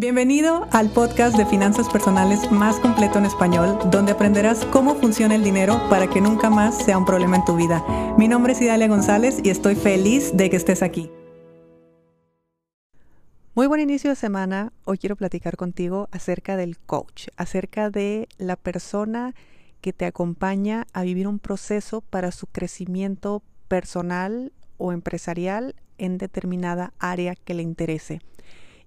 Bienvenido al podcast de finanzas personales más completo en español, donde aprenderás cómo funciona el dinero para que nunca más sea un problema en tu vida. Mi nombre es Idalia González y estoy feliz de que estés aquí. Muy buen inicio de semana. Hoy quiero platicar contigo acerca del coach, acerca de la persona que te acompaña a vivir un proceso para su crecimiento personal o empresarial en determinada área que le interese.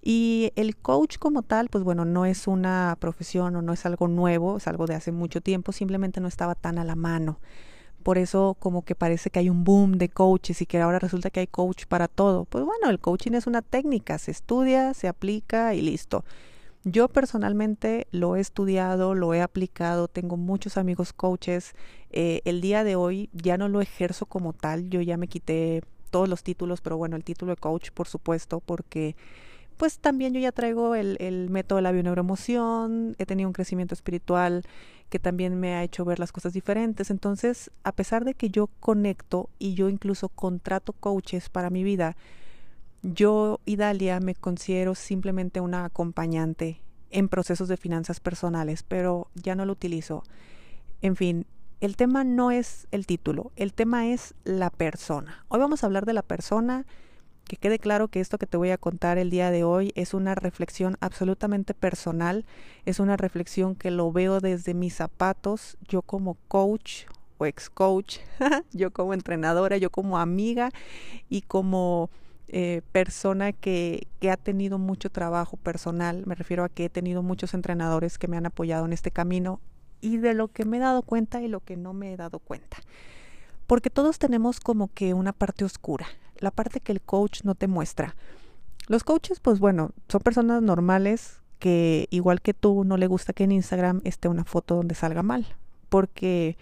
Y el coach como tal, pues bueno, no es una profesión o no es algo nuevo, es algo de hace mucho tiempo, simplemente no estaba tan a la mano. Por eso como que parece que hay un boom de coaches y que ahora resulta que hay coach para todo. Pues bueno, el coaching es una técnica, se estudia, se aplica y listo. Yo personalmente lo he estudiado, lo he aplicado, tengo muchos amigos coaches. Eh, el día de hoy ya no lo ejerzo como tal, yo ya me quité todos los títulos, pero bueno, el título de coach, por supuesto, porque pues también yo ya traigo el, el método de la bioneuroemoción, he tenido un crecimiento espiritual que también me ha hecho ver las cosas diferentes. Entonces, a pesar de que yo conecto y yo incluso contrato coaches para mi vida, yo, Idalia, me considero simplemente una acompañante en procesos de finanzas personales, pero ya no lo utilizo. En fin, el tema no es el título, el tema es la persona. Hoy vamos a hablar de la persona que quede claro que esto que te voy a contar el día de hoy es una reflexión absolutamente personal, es una reflexión que lo veo desde mis zapatos, yo como coach o ex coach, yo como entrenadora, yo como amiga y como eh, persona que, que ha tenido mucho trabajo personal, me refiero a que he tenido muchos entrenadores que me han apoyado en este camino y de lo que me he dado cuenta y lo que no me he dado cuenta. Porque todos tenemos como que una parte oscura, la parte que el coach no te muestra. Los coaches, pues bueno, son personas normales que igual que tú no le gusta que en Instagram esté una foto donde salga mal, porque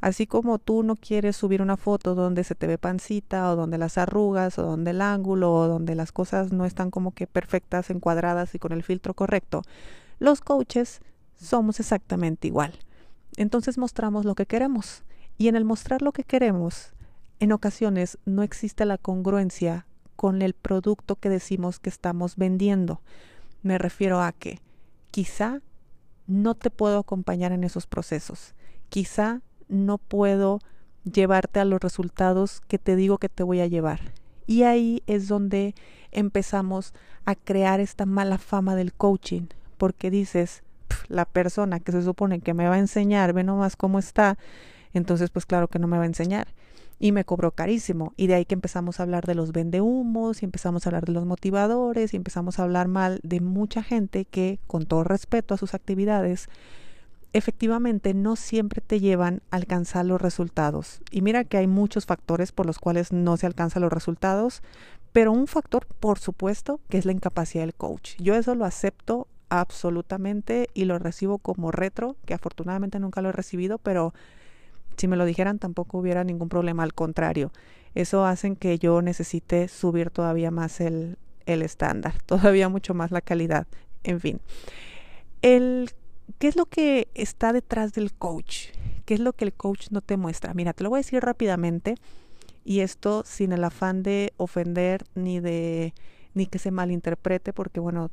así como tú no quieres subir una foto donde se te ve pancita o donde las arrugas o donde el ángulo o donde las cosas no están como que perfectas, encuadradas y con el filtro correcto, los coaches somos exactamente igual. Entonces mostramos lo que queremos y en el mostrar lo que queremos en ocasiones no existe la congruencia con el producto que decimos que estamos vendiendo. Me refiero a que quizá no te puedo acompañar en esos procesos. Quizá no puedo llevarte a los resultados que te digo que te voy a llevar. Y ahí es donde empezamos a crear esta mala fama del coaching, porque dices, la persona que se supone que me va a enseñar, ve nomás cómo está, entonces pues claro que no me va a enseñar y me cobró carísimo. Y de ahí que empezamos a hablar de los vendehumos y empezamos a hablar de los motivadores y empezamos a hablar mal de mucha gente que, con todo respeto a sus actividades, efectivamente no siempre te llevan a alcanzar los resultados. Y mira que hay muchos factores por los cuales no se alcanzan los resultados, pero un factor, por supuesto, que es la incapacidad del coach. Yo eso lo acepto absolutamente y lo recibo como retro, que afortunadamente nunca lo he recibido, pero si me lo dijeran tampoco hubiera ningún problema, al contrario, eso hace que yo necesite subir todavía más el, el estándar, todavía mucho más la calidad, en fin. El, ¿Qué es lo que está detrás del coach? ¿Qué es lo que el coach no te muestra? Mira, te lo voy a decir rápidamente y esto sin el afán de ofender ni de ni que se malinterprete porque bueno,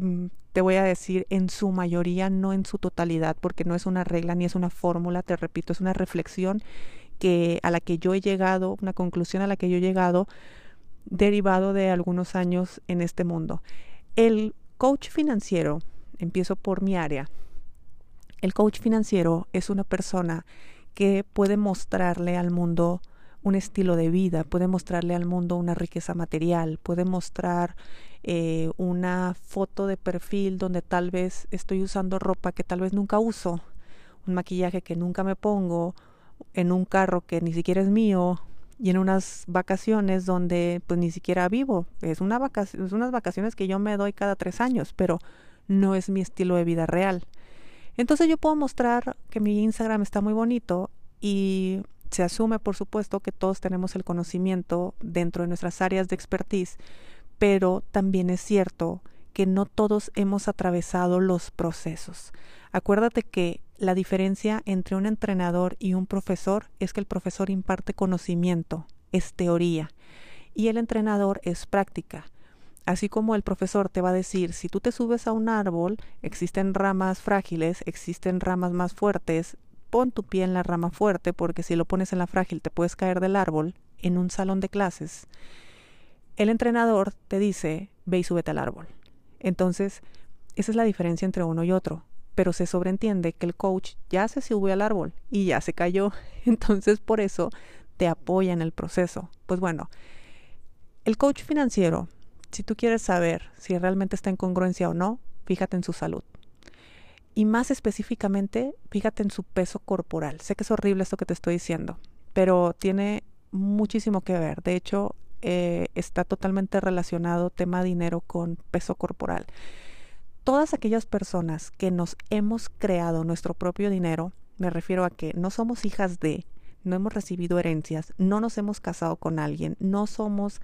Mm, te voy a decir en su mayoría, no en su totalidad, porque no es una regla ni es una fórmula, te repito, es una reflexión que a la que yo he llegado, una conclusión a la que yo he llegado derivado de algunos años en este mundo. El coach financiero, empiezo por mi área. El coach financiero es una persona que puede mostrarle al mundo un estilo de vida, puede mostrarle al mundo una riqueza material, puede mostrar eh, una foto de perfil donde tal vez estoy usando ropa que tal vez nunca uso, un maquillaje que nunca me pongo, en un carro que ni siquiera es mío y en unas vacaciones donde pues ni siquiera vivo. Es, una es unas vacaciones que yo me doy cada tres años, pero no es mi estilo de vida real. Entonces yo puedo mostrar que mi Instagram está muy bonito y se asume, por supuesto, que todos tenemos el conocimiento dentro de nuestras áreas de expertise, pero también es cierto que no todos hemos atravesado los procesos. Acuérdate que la diferencia entre un entrenador y un profesor es que el profesor imparte conocimiento, es teoría, y el entrenador es práctica. Así como el profesor te va a decir, si tú te subes a un árbol, existen ramas frágiles, existen ramas más fuertes, pon tu pie en la rama fuerte porque si lo pones en la frágil te puedes caer del árbol en un salón de clases. El entrenador te dice, ve y súbete al árbol. Entonces, esa es la diferencia entre uno y otro. Pero se sobreentiende que el coach ya se subió al árbol y ya se cayó. Entonces, por eso te apoya en el proceso. Pues bueno, el coach financiero, si tú quieres saber si realmente está en congruencia o no, fíjate en su salud. Y más específicamente, fíjate en su peso corporal. Sé que es horrible esto que te estoy diciendo, pero tiene muchísimo que ver. De hecho, eh, está totalmente relacionado tema dinero con peso corporal. Todas aquellas personas que nos hemos creado nuestro propio dinero, me refiero a que no somos hijas de, no hemos recibido herencias, no nos hemos casado con alguien, no somos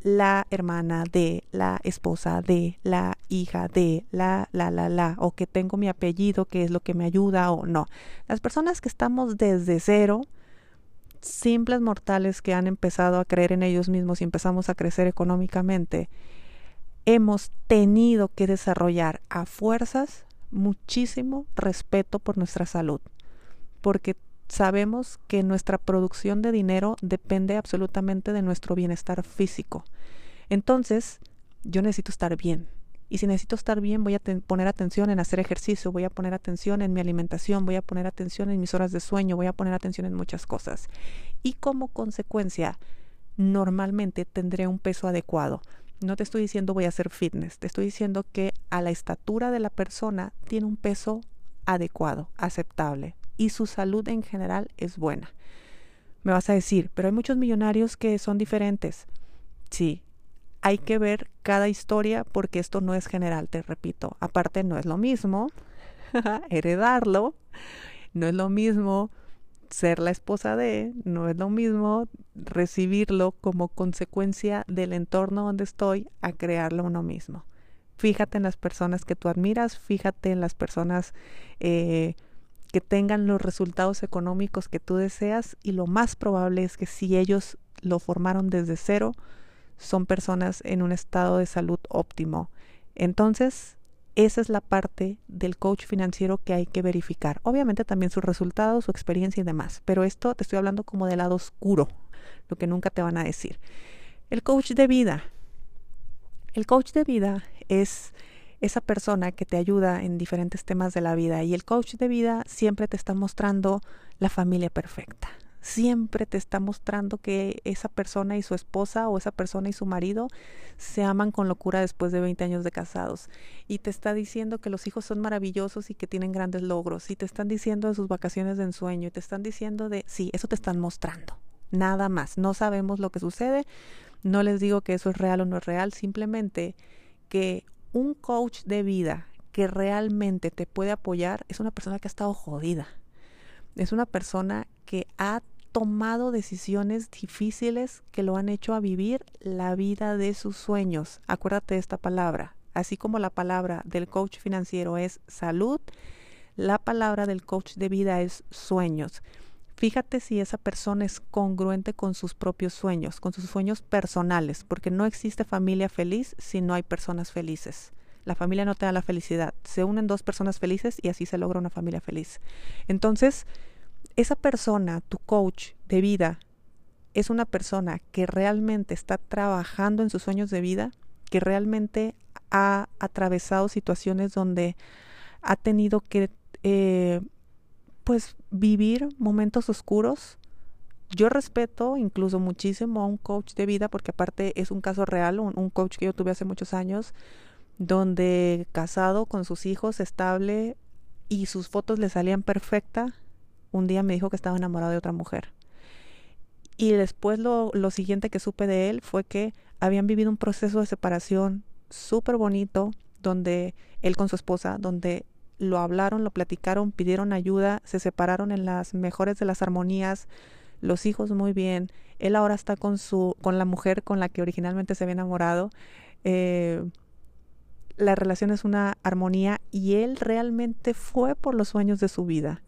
la hermana de, la esposa de, la hija de, la, la, la, la, o que tengo mi apellido, que es lo que me ayuda o no. Las personas que estamos desde cero, simples mortales que han empezado a creer en ellos mismos y empezamos a crecer económicamente, hemos tenido que desarrollar a fuerzas muchísimo respeto por nuestra salud, porque sabemos que nuestra producción de dinero depende absolutamente de nuestro bienestar físico. Entonces, yo necesito estar bien. Y si necesito estar bien, voy a poner atención en hacer ejercicio, voy a poner atención en mi alimentación, voy a poner atención en mis horas de sueño, voy a poner atención en muchas cosas. Y como consecuencia, normalmente tendré un peso adecuado. No te estoy diciendo voy a hacer fitness, te estoy diciendo que a la estatura de la persona tiene un peso adecuado, aceptable, y su salud en general es buena. Me vas a decir, pero hay muchos millonarios que son diferentes. Sí, hay que ver cada historia porque esto no es general, te repito. Aparte, no es lo mismo heredarlo, no es lo mismo ser la esposa de, no es lo mismo recibirlo como consecuencia del entorno donde estoy a crearlo uno mismo. Fíjate en las personas que tú admiras, fíjate en las personas eh, que tengan los resultados económicos que tú deseas y lo más probable es que si ellos lo formaron desde cero, son personas en un estado de salud óptimo. Entonces, esa es la parte del coach financiero que hay que verificar. Obviamente también sus resultados, su experiencia y demás, pero esto te estoy hablando como del lado oscuro, lo que nunca te van a decir. El coach de vida. El coach de vida es esa persona que te ayuda en diferentes temas de la vida y el coach de vida siempre te está mostrando la familia perfecta. Siempre te está mostrando que esa persona y su esposa o esa persona y su marido se aman con locura después de 20 años de casados. Y te está diciendo que los hijos son maravillosos y que tienen grandes logros. Y te están diciendo de sus vacaciones de ensueño. Y te están diciendo de, sí, eso te están mostrando. Nada más. No sabemos lo que sucede. No les digo que eso es real o no es real. Simplemente que un coach de vida que realmente te puede apoyar es una persona que ha estado jodida. Es una persona que ha tomado decisiones difíciles que lo han hecho a vivir la vida de sus sueños. Acuérdate de esta palabra. Así como la palabra del coach financiero es salud, la palabra del coach de vida es sueños. Fíjate si esa persona es congruente con sus propios sueños, con sus sueños personales, porque no existe familia feliz si no hay personas felices. La familia no te da la felicidad. Se unen dos personas felices y así se logra una familia feliz. Entonces, esa persona, tu coach de vida, es una persona que realmente está trabajando en sus sueños de vida, que realmente ha atravesado situaciones donde ha tenido que eh, pues vivir momentos oscuros. Yo respeto incluso muchísimo a un coach de vida porque aparte es un caso real, un, coach que yo tuve hace muchos años, donde casado con sus hijos, estable y sus fotos le salían perfecta, un día me dijo que estaba enamorado de otra mujer. Y después lo, lo siguiente que supe de él fue que habían vivido un proceso de separación súper bonito, donde él con su esposa, donde lo hablaron, lo platicaron, pidieron ayuda, se separaron en las mejores de las armonías, los hijos muy bien, él ahora está con su, con la mujer con la que originalmente se había enamorado, eh, la relación es una armonía y él realmente fue por los sueños de su vida.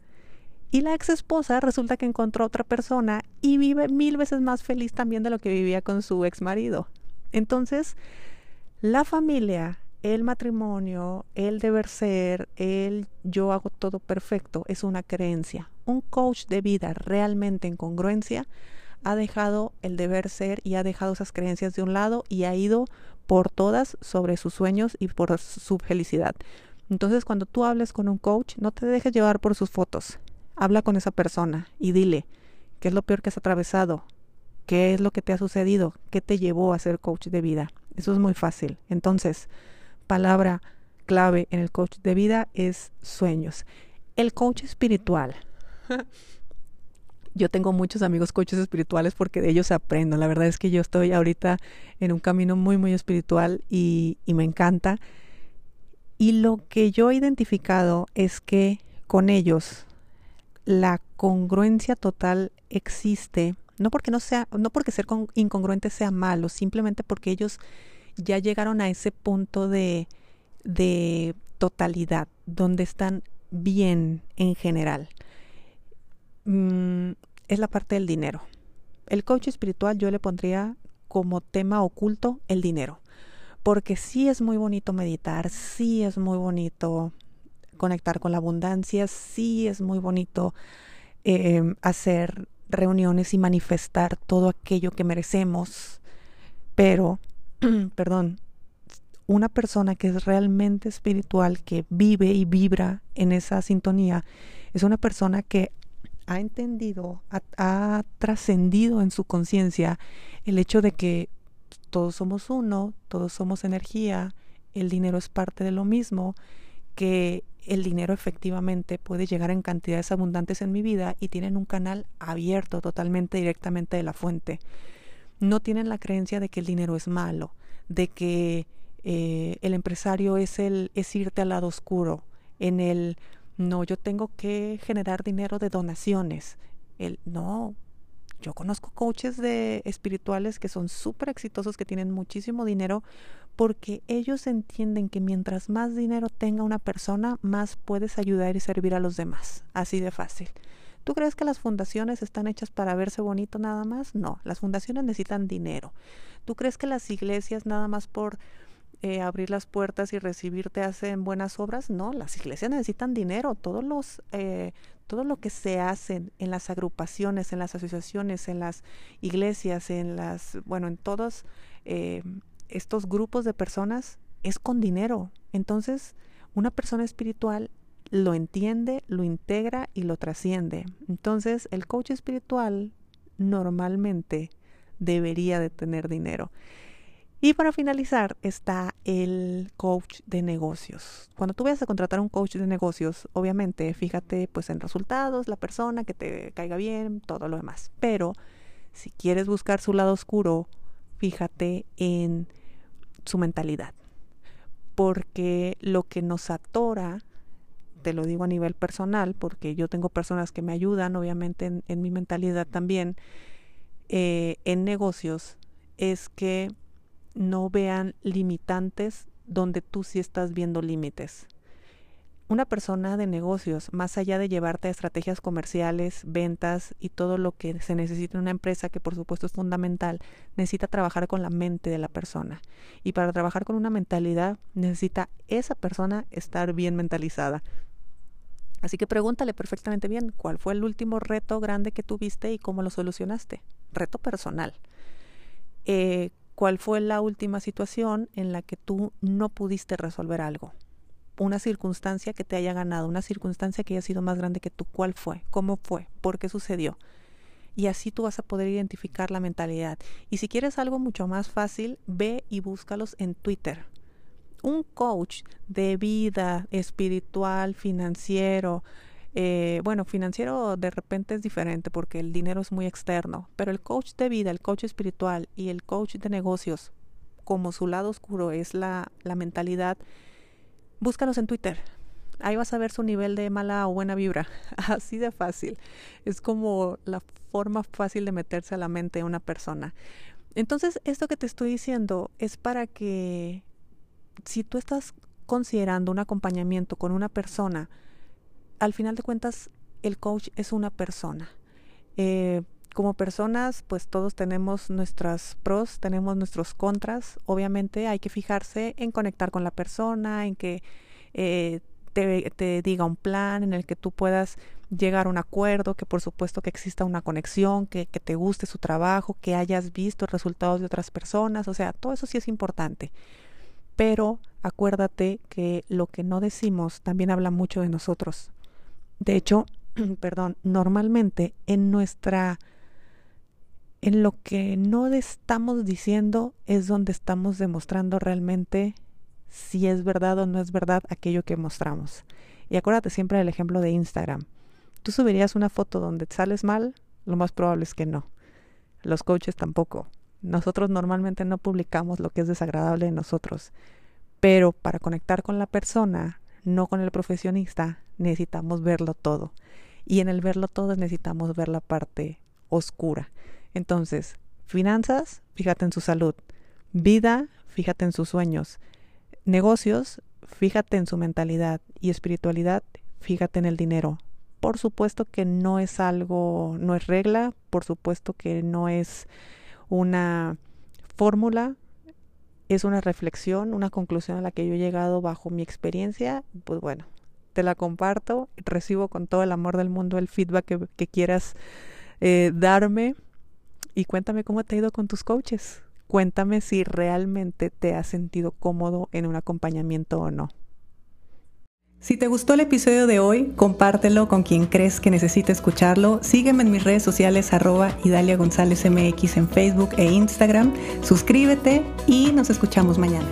Y la ex esposa resulta que encontró otra persona y vive mil veces más feliz también de lo que vivía con su ex marido. Entonces, La familia, el matrimonio, el deber ser, el yo hago todo perfecto, es una creencia. Un coach de vida realmente en congruencia ha dejado el deber ser y ha dejado esas creencias de un lado y ha ido por todas sobre sus sueños y por su felicidad. Entonces, cuando tú hables con un coach, no te dejes llevar por sus fotos. Habla con esa persona y dile qué es lo peor que has atravesado, qué es lo que te ha sucedido, qué te llevó a ser coach de vida. Eso es muy fácil. Entonces, palabra clave en el coach de vida es sueños. El coach espiritual. Yo tengo muchos amigos coaches espirituales porque de ellos aprendo. La verdad es que yo estoy ahorita en un camino muy, muy espiritual y, y me encanta. Y lo que yo he identificado es que con ellos la congruencia total existe, no porque no sea, no porque ser incongruente sea malo, simplemente porque ellos ya llegaron a ese punto de, de totalidad, donde están bien en general. Mm, es la parte del dinero. El coach espiritual yo le pondría como tema oculto el dinero porque sí es muy bonito meditar, sí es muy bonito conectar con la abundancia, sí es muy bonito em, hacer reuniones y manifestar todo aquello que merecemos, pero, perdón, una persona que es realmente espiritual, que vive y vibra en esa sintonía, es una persona que ha entendido, ha trascendido en su conciencia el hecho de que todos somos uno, todos somos energía, el dinero es parte de lo mismo, que el dinero efectivamente puede llegar en cantidades abundantes en mi vida y tienen un canal abierto totalmente directamente de la fuente. No tienen la creencia de que el dinero es malo, de que eh, el empresario es el es irte al lado oscuro, en el no, yo tengo que generar dinero de donaciones. El no, yo conozco coaches de espirituales que son súper exitosos, que tienen muchísimo dinero, porque ellos entienden que mientras más dinero tenga una persona, más puedes ayudar y servir a los demás. Así de fácil. ¿Tú crees que las fundaciones están hechas para verse bonito nada más? No, las fundaciones necesitan dinero. ¿Tú crees que las iglesias nada más por eh, abrir las puertas y recibirte hacen buenas obras? No, las iglesias necesitan dinero. Todos los, eh, todo lo que se hace en las agrupaciones, en las asociaciones, en las iglesias, en las, bueno, en todos eh, estos grupos de personas es con dinero. Entonces, una persona espiritual lo entiende, lo integra y lo trasciende. Entonces, el coach espiritual normalmente debería de tener dinero. Y para finalizar está el coach de negocios. Cuando tú vayas a contratar un coach de negocios, obviamente fíjate pues en resultados, la persona que te caiga bien, todo lo demás. Pero si quieres buscar su lado oscuro, fíjate en su mentalidad. Porque lo que nos atora, te lo digo a nivel personal, porque yo tengo personas que me ayudan, obviamente en, mi mentalidad también, eh, en negocios, es que no vean limitantes donde tú sí estás viendo límites. Una persona de negocios, más allá de llevarte a estrategias comerciales, ventas y todo lo que se necesita en una empresa, que por supuesto es fundamental, necesita trabajar con la mente de la persona. Y para trabajar con una mentalidad, necesita esa persona estar bien mentalizada. Así que pregúntale perfectamente bien cuál fue el último reto grande que tuviste y cómo lo solucionaste. Reto personal. Eh, ¿Cuál fue la última situación en la que tú no pudiste resolver algo? Una circunstancia que te haya ganado, una circunstancia que haya sido más grande que tú. ¿Cuál fue? ¿Cómo fue? ¿Por qué sucedió? Y así tú vas a poder identificar la mentalidad. Y si quieres algo mucho más fácil, ve y búscalos en Twitter. Un coach de vida espiritual, financiero, eh, bueno, financiero de repente es diferente porque el dinero es muy externo, pero el coach de vida, el coach espiritual y el coach de negocios, como su lado oscuro es la, la mentalidad, búscalos en Twitter. Ahí vas a ver su nivel de mala o buena vibra. Así de fácil. Es como la forma fácil de meterse a la mente de una persona. Entonces, esto que te estoy diciendo es para que si tú estás considerando un acompañamiento con una persona, al final de cuentas, el coach es una persona. Eh, como personas, pues todos tenemos nuestras pros, tenemos nuestros contras. Obviamente hay que fijarse en conectar con la persona, en que eh, te, diga un plan en el que tú puedas llegar a un acuerdo, que por supuesto que exista una conexión, que, que te guste su trabajo, que hayas visto resultados de otras personas, o sea, todo eso sí es importante. Pero acuérdate que lo que no decimos también habla mucho de nosotros. De hecho, perdón, normalmente en nuestra en lo que no estamos diciendo es donde estamos demostrando realmente si es verdad o no es verdad aquello que mostramos. Y acuérdate siempre del ejemplo de Instagram. Tú subirías una foto donde sales mal, lo más probable es que no. Los coaches tampoco. Nosotros normalmente no publicamos lo que es desagradable de nosotros. Pero para conectar con la persona, no con el profesionista, necesitamos verlo todo. Y en el verlo todo necesitamos ver la parte oscura. Entonces, finanzas, fíjate en su salud. Vida, fíjate en sus sueños. Negocios, fíjate en su mentalidad. Y espiritualidad, fíjate en el dinero. Por supuesto que no es algo, no es regla, por supuesto que no es una fórmula, es una reflexión, una conclusión a la que yo he llegado bajo mi experiencia. Pues bueno, te la comparto, recibo con todo el amor del mundo el feedback que, quieras eh, darme y cuéntame cómo te ha ido con tus coaches. Cuéntame si realmente te has sentido cómodo en un acompañamiento o no. Si te gustó el episodio de hoy, compártelo con quien crees que necesite escucharlo. Sígueme en mis redes sociales arroba Idalia González MX en Facebook e Instagram. Suscríbete y nos escuchamos mañana.